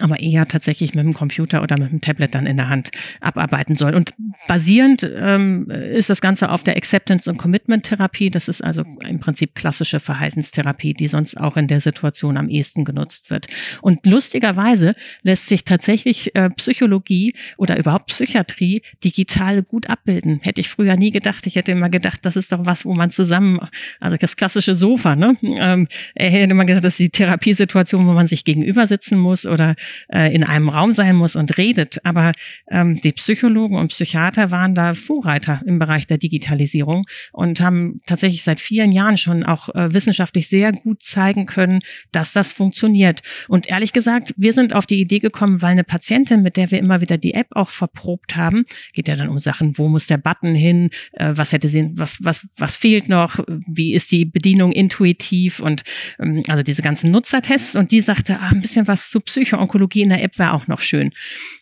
aber eher tatsächlich mit dem Computer oder mit dem Tablet dann in der Hand abarbeiten soll. Und basierend ähm, ist das Ganze auf der Acceptance- und Commitment-Therapie. Das ist also im Prinzip klassische Verhaltenstherapie, die sonst auch in der Situation am ehesten genutzt wird. Und lustigerweise lässt sich tatsächlich äh, Psychologie oder überhaupt Psychiatrie digital gut abbilden. Hätte ich früher nie gedacht. Ich hätte immer gedacht, das ist doch was, wo man zusammen, also das klassische Sofa, ne? Ähm, hätte immer gesagt, das ist die Therapiesituation, wo man sich gegenüber sitzen muss oder äh, in einem Raum sein muss und redet. Aber ähm, die Psychologen und Psychiater waren da Vorreiter im Bereich der Digitalisierung und haben tatsächlich seit vielen Jahren schon auch äh, wissenschaftlich sehr gut zeigen können, dass das funktioniert. Und ehrlich gesagt, wir sind auf die Idee gekommen, weil eine Patientin, mit der wir immer wieder die App auch verprobt haben, geht ja dann um Sachen, wo muss der Button hin, äh, was hätte sie, was, was, was fehlt noch, wie ist die Bedienung intuitiv und ähm, also diese ganzen Nutzertests und die sagte, ah, ein bisschen was zu Psychoonkologie Onkologie in der App wäre auch noch schön.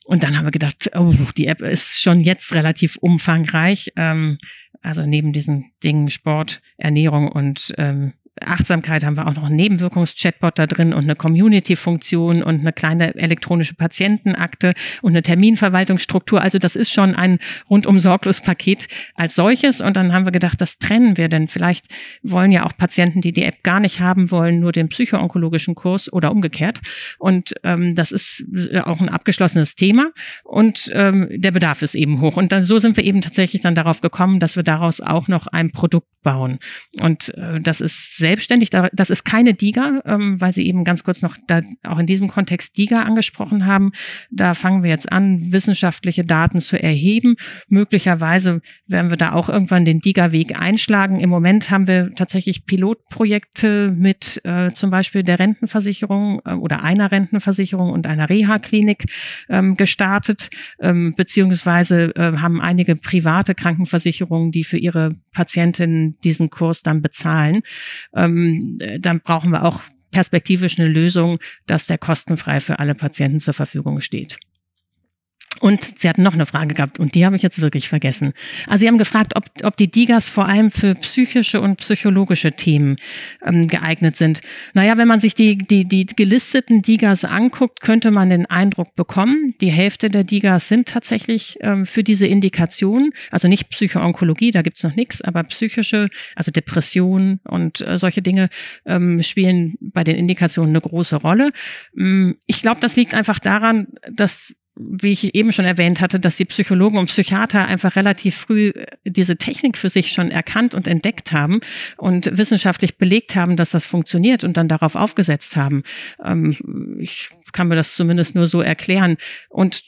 Und dann haben wir gedacht, oh, die App ist schon jetzt relativ umfangreich. Ähm, also neben diesen Dingen Sport, Ernährung und ähm, Achtsamkeit haben wir auch noch einen Nebenwirkungs-Chatbot da drin und eine Community-Funktion und eine kleine elektronische Patientenakte und eine Terminverwaltungsstruktur. Also das ist schon ein rundum sorglos Paket als solches. Und dann haben wir gedacht, das trennen wir, denn vielleicht wollen ja auch Patienten, die die App gar nicht haben wollen, nur den psychoonkologischen Kurs oder umgekehrt. Und ähm, das ist auch ein abgeschlossenes Thema und ähm, der Bedarf ist eben hoch. Und dann so sind wir eben tatsächlich dann darauf gekommen, dass wir daraus auch noch ein Produkt bauen. Und äh, das ist selbstständig. Das ist keine DIGA, ähm, weil Sie eben ganz kurz noch da auch in diesem Kontext DIGA angesprochen haben. Da fangen wir jetzt an, wissenschaftliche Daten zu erheben. Möglicherweise werden wir da auch irgendwann den DIGA-Weg einschlagen. Im Moment haben wir tatsächlich Pilotprojekte mit äh, zum Beispiel der Rentenversicherung äh, oder einer Rentenversicherung und einer Reha-Klinik ähm, gestartet, ähm, beziehungsweise äh, haben einige private Krankenversicherungen, die für ihre Patientinnen diesen Kurs dann bezahlen. Ähm, dann brauchen wir auch perspektivisch eine Lösung, dass der kostenfrei für alle Patienten zur Verfügung steht. Und Sie hatten noch eine Frage gehabt und die habe ich jetzt wirklich vergessen. Also Sie haben gefragt, ob, ob die Digas vor allem für psychische und psychologische Themen ähm, geeignet sind. Naja, wenn man sich die, die, die gelisteten Digas anguckt, könnte man den Eindruck bekommen, die Hälfte der Digas sind tatsächlich ähm, für diese Indikation, also nicht Psychoonkologie, da gibt's noch nichts, aber psychische, also Depression und äh, solche Dinge ähm, spielen bei den Indikationen eine große Rolle. Ähm, ich glaube, das liegt einfach daran, dass wie ich eben schon erwähnt hatte, dass die Psychologen und Psychiater einfach relativ früh äh, diese Technik für sich schon erkannt und entdeckt haben und wissenschaftlich belegt haben, dass das funktioniert und dann darauf aufgesetzt haben. Ähm, ich kann mir das zumindest nur so erklären. Und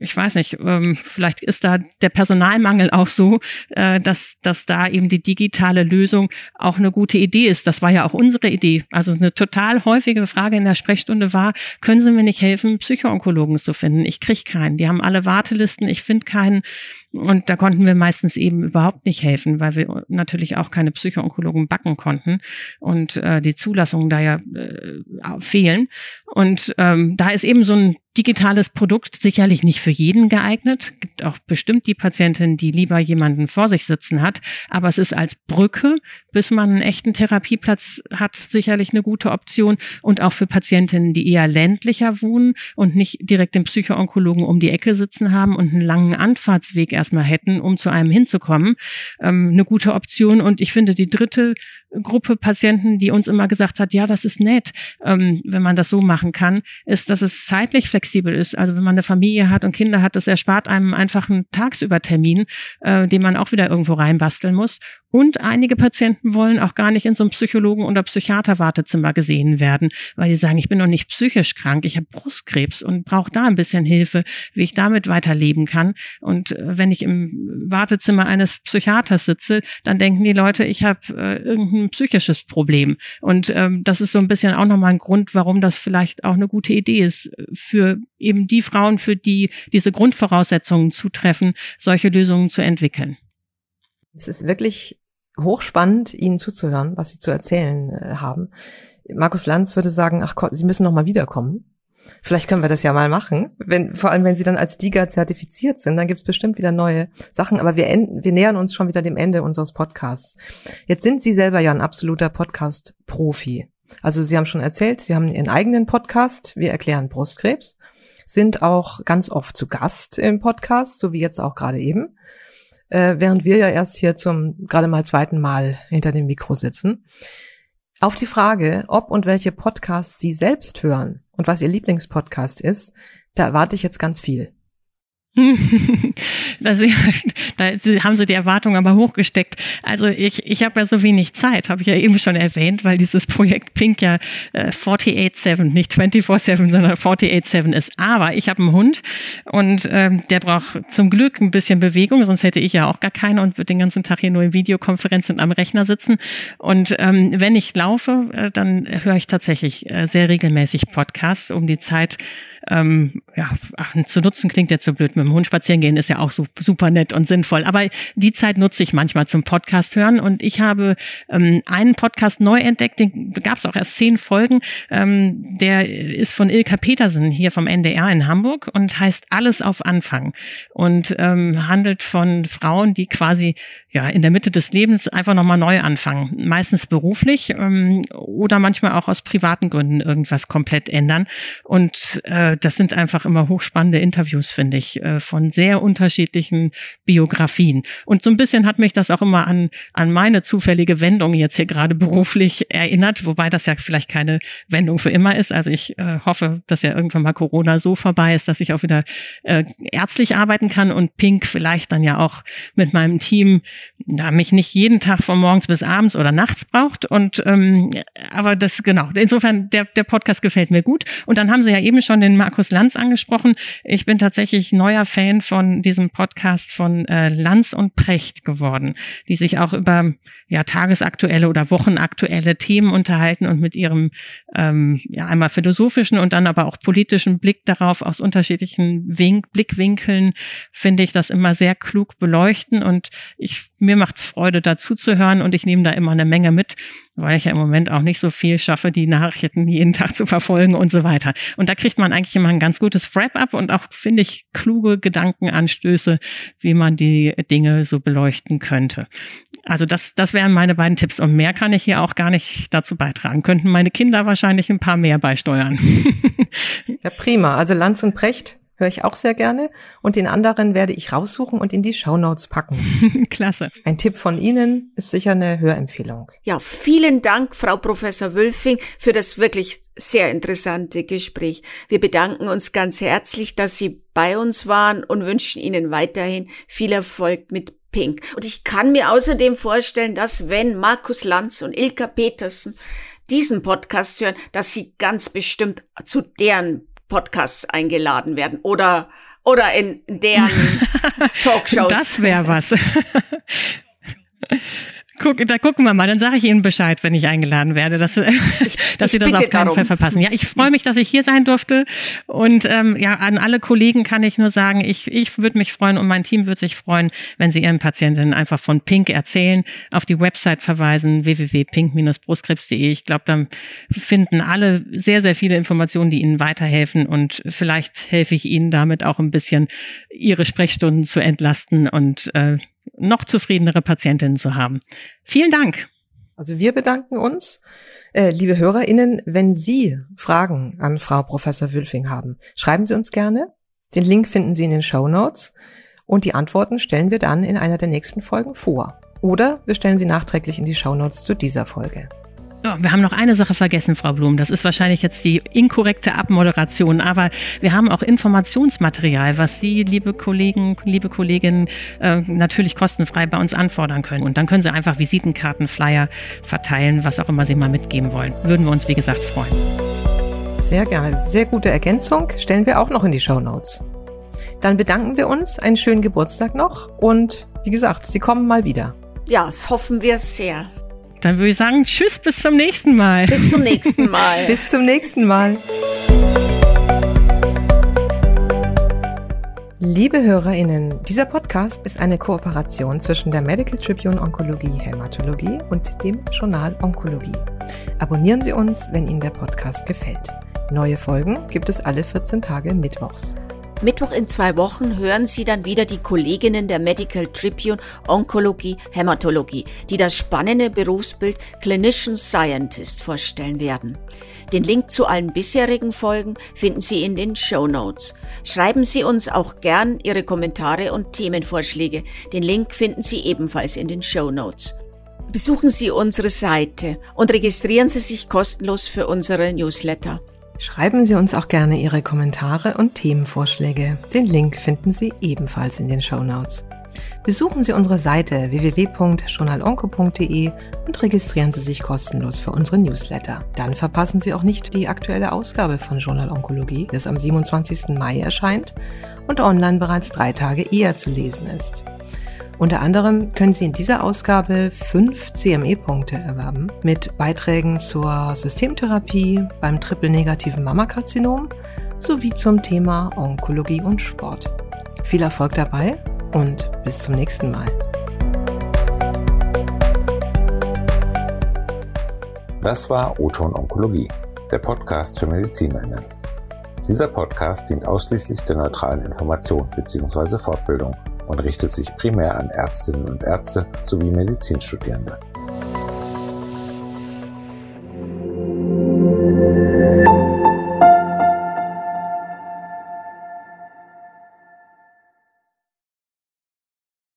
ich weiß nicht, ähm, vielleicht ist da der Personalmangel auch so, äh, dass, dass da eben die digitale Lösung auch eine gute Idee ist. Das war ja auch unsere Idee. Also eine total häufige Frage in der Sprechstunde war, können Sie mir nicht helfen, Psychoonkologen zu finden? Ich kriege keinen. Die haben alle Wartelisten, ich finde keinen. Und da konnten wir meistens eben überhaupt nicht helfen, weil wir natürlich auch keine Psychoonkologen backen konnten und äh, die Zulassungen da ja äh, fehlen. Und ähm, da ist eben so ein digitales Produkt sicherlich nicht für jeden geeignet. Gibt auch bestimmt die Patientin, die lieber jemanden vor sich sitzen hat. Aber es ist als Brücke, bis man einen echten Therapieplatz hat, sicherlich eine gute Option. Und auch für Patientinnen, die eher ländlicher wohnen und nicht direkt den Psychoonkologen um die Ecke sitzen haben und einen langen Anfahrtsweg erstmal hätten, um zu einem hinzukommen, ähm, eine gute Option. Und ich finde, die dritte Gruppe Patienten, die uns immer gesagt hat, ja, das ist nett, ähm, wenn man das so machen kann, ist, dass es zeitlich flexibel ist. Also wenn man eine Familie hat und Kinder hat, das erspart einem einfach einen Tagsübertermin, äh, den man auch wieder irgendwo reinbasteln muss. Und einige Patienten wollen auch gar nicht in so einem Psychologen- oder Psychiater-Wartezimmer gesehen werden, weil die sagen, ich bin noch nicht psychisch krank, ich habe Brustkrebs und brauche da ein bisschen Hilfe, wie ich damit weiterleben kann. Und äh, wenn ich im Wartezimmer eines Psychiaters sitze, dann denken die Leute, ich habe äh, irgendein psychisches Problem. Und ähm, das ist so ein bisschen auch nochmal ein Grund, warum das vielleicht auch eine gute Idee ist, für eben die Frauen, für die diese Grundvoraussetzungen zutreffen, solche Lösungen zu entwickeln. Es ist wirklich hochspannend, Ihnen zuzuhören, was Sie zu erzählen äh, haben. Markus Lanz würde sagen, ach Sie müssen noch mal wiederkommen. Vielleicht können wir das ja mal machen. Wenn, vor allem, wenn Sie dann als DIGA zertifiziert sind, dann gibt es bestimmt wieder neue Sachen. Aber wir, enden, wir nähern uns schon wieder dem Ende unseres Podcasts. Jetzt sind Sie selber ja ein absoluter Podcast-Profi. Also Sie haben schon erzählt, Sie haben Ihren eigenen Podcast. Wir erklären Brustkrebs. Sind auch ganz oft zu Gast im Podcast, so wie jetzt auch gerade eben äh, während wir ja erst hier zum gerade mal zweiten Mal hinter dem Mikro sitzen. Auf die Frage, ob und welche Podcasts Sie selbst hören und was Ihr Lieblingspodcast ist, da erwarte ich jetzt ganz viel. das, da haben sie die Erwartungen aber hochgesteckt. Also ich, ich habe ja so wenig Zeit, habe ich ja eben schon erwähnt, weil dieses Projekt Pink ja äh, 48-7, nicht 24-7, sondern 48-7 ist. Aber ich habe einen Hund und ähm, der braucht zum Glück ein bisschen Bewegung, sonst hätte ich ja auch gar keine und würde den ganzen Tag hier nur in Videokonferenzen am Rechner sitzen. Und ähm, wenn ich laufe, äh, dann höre ich tatsächlich äh, sehr regelmäßig Podcasts, um die Zeit ähm, ja, zu nutzen klingt jetzt so blöd. Mit dem Hund spazieren gehen ist ja auch so, super nett und sinnvoll. Aber die Zeit nutze ich manchmal zum Podcast hören. Und ich habe ähm, einen Podcast neu entdeckt, den gab es auch erst zehn Folgen. Ähm, der ist von Ilka Petersen hier vom NDR in Hamburg und heißt Alles auf Anfang und ähm, handelt von Frauen, die quasi ja in der Mitte des Lebens einfach nochmal neu anfangen. Meistens beruflich ähm, oder manchmal auch aus privaten Gründen irgendwas komplett ändern. Und äh, äh, das sind einfach immer hochspannende Interviews, finde ich, äh, von sehr unterschiedlichen Biografien. Und so ein bisschen hat mich das auch immer an, an meine zufällige Wendung jetzt hier gerade beruflich erinnert, wobei das ja vielleicht keine Wendung für immer ist. Also ich äh, hoffe, dass ja irgendwann mal Corona so vorbei ist, dass ich auch wieder äh, ärztlich arbeiten kann und Pink vielleicht dann ja auch mit meinem Team ja, mich nicht jeden Tag von morgens bis abends oder nachts braucht. Und ähm, aber das genau. Insofern der der Podcast gefällt mir gut. Und dann haben Sie ja eben schon den Markus Lanz angesprochen. Ich bin tatsächlich neuer Fan von diesem Podcast von äh, Lanz und Precht geworden, die sich auch über ja tagesaktuelle oder wochenaktuelle Themen unterhalten und mit ihrem ähm, ja einmal philosophischen und dann aber auch politischen Blick darauf aus unterschiedlichen Wink Blickwinkeln finde ich das immer sehr klug beleuchten und ich mir macht's Freude dazu zu hören und ich nehme da immer eine Menge mit, weil ich ja im Moment auch nicht so viel schaffe, die Nachrichten jeden Tag zu verfolgen und so weiter. Und da kriegt man eigentlich immer ein ganz gutes Wrap-up und auch finde ich kluge Gedankenanstöße, wie man die Dinge so beleuchten könnte. Also das, das wären meine beiden Tipps. Und mehr kann ich hier auch gar nicht dazu beitragen. Könnten meine Kinder wahrscheinlich ein paar mehr beisteuern. ja, prima. Also Lanz und Precht höre ich auch sehr gerne. Und den anderen werde ich raussuchen und in die Shownotes packen. Klasse. Ein Tipp von Ihnen ist sicher eine Hörempfehlung. Ja, vielen Dank, Frau Professor Wülfing, für das wirklich sehr interessante Gespräch. Wir bedanken uns ganz herzlich, dass Sie bei uns waren und wünschen Ihnen weiterhin viel Erfolg mit Pink. Und ich kann mir außerdem vorstellen, dass wenn Markus Lanz und Ilka Petersen diesen Podcast hören, dass sie ganz bestimmt zu deren Podcasts eingeladen werden oder oder in deren Talkshows. Das wäre was. Guck, da gucken wir mal, dann sage ich Ihnen Bescheid, wenn ich eingeladen werde, dass, dass ich Sie das auf keinen darum. Fall verpassen. Ja, ich freue mich, dass ich hier sein durfte. Und ähm, ja, an alle Kollegen kann ich nur sagen, ich, ich würde mich freuen und mein Team würde sich freuen, wenn Sie Ihren Patientinnen einfach von Pink erzählen, auf die Website verweisen, www.pink-brustkrebs.de. Ich glaube, dann finden alle sehr, sehr viele Informationen, die Ihnen weiterhelfen. Und vielleicht helfe ich Ihnen damit auch ein bisschen, Ihre Sprechstunden zu entlasten und äh, noch zufriedenere Patientinnen zu haben. Vielen Dank. Also wir bedanken uns. Äh, liebe HörerInnen, wenn Sie Fragen an Frau Professor Wülfing haben, schreiben Sie uns gerne. Den Link finden Sie in den Show Notes und die Antworten stellen wir dann in einer der nächsten Folgen vor. Oder wir stellen sie nachträglich in die Show Notes zu dieser Folge. Oh, wir haben noch eine Sache vergessen, Frau Blum. Das ist wahrscheinlich jetzt die inkorrekte Abmoderation, aber wir haben auch Informationsmaterial, was Sie, liebe Kollegen, liebe Kolleginnen, äh, natürlich kostenfrei bei uns anfordern können. Und dann können Sie einfach Visitenkarten, Flyer verteilen, was auch immer Sie mal mitgeben wollen. Würden wir uns, wie gesagt, freuen. Sehr gerne. Sehr gute Ergänzung. Stellen wir auch noch in die Show Notes. Dann bedanken wir uns. Einen schönen Geburtstag noch. Und wie gesagt, Sie kommen mal wieder. Ja, das hoffen wir sehr. Dann würde ich sagen, tschüss, bis zum nächsten Mal. Bis zum nächsten Mal. bis zum nächsten Mal. Liebe HörerInnen, dieser Podcast ist eine Kooperation zwischen der Medical Tribune Onkologie Hämatologie und dem Journal Onkologie. Abonnieren Sie uns, wenn Ihnen der Podcast gefällt. Neue Folgen gibt es alle 14 Tage mittwochs. Mittwoch in zwei Wochen hören Sie dann wieder die Kolleginnen der Medical Tribune Onkologie Hämatologie, die das spannende Berufsbild Clinician Scientist vorstellen werden. Den Link zu allen bisherigen Folgen finden Sie in den Show Notes. Schreiben Sie uns auch gern Ihre Kommentare und Themenvorschläge. Den Link finden Sie ebenfalls in den Show Notes. Besuchen Sie unsere Seite und registrieren Sie sich kostenlos für unsere Newsletter. Schreiben Sie uns auch gerne Ihre Kommentare und Themenvorschläge. Den Link finden Sie ebenfalls in den Show Notes. Besuchen Sie unsere Seite www.journalonco.de und registrieren Sie sich kostenlos für unsere Newsletter. Dann verpassen Sie auch nicht die aktuelle Ausgabe von Journal Onkologie, das am 27. Mai erscheint und online bereits drei Tage eher zu lesen ist. Unter anderem können Sie in dieser Ausgabe fünf CME-Punkte erwerben mit Beiträgen zur Systemtherapie beim triple-negativen Mammakarzinom sowie zum Thema Onkologie und Sport. Viel Erfolg dabei und bis zum nächsten Mal. Das war Oton Onkologie, der Podcast für Medizinerinnen. Dieser Podcast dient ausschließlich der neutralen Information bzw. Fortbildung und richtet sich primär an Ärztinnen und Ärzte sowie Medizinstudierende.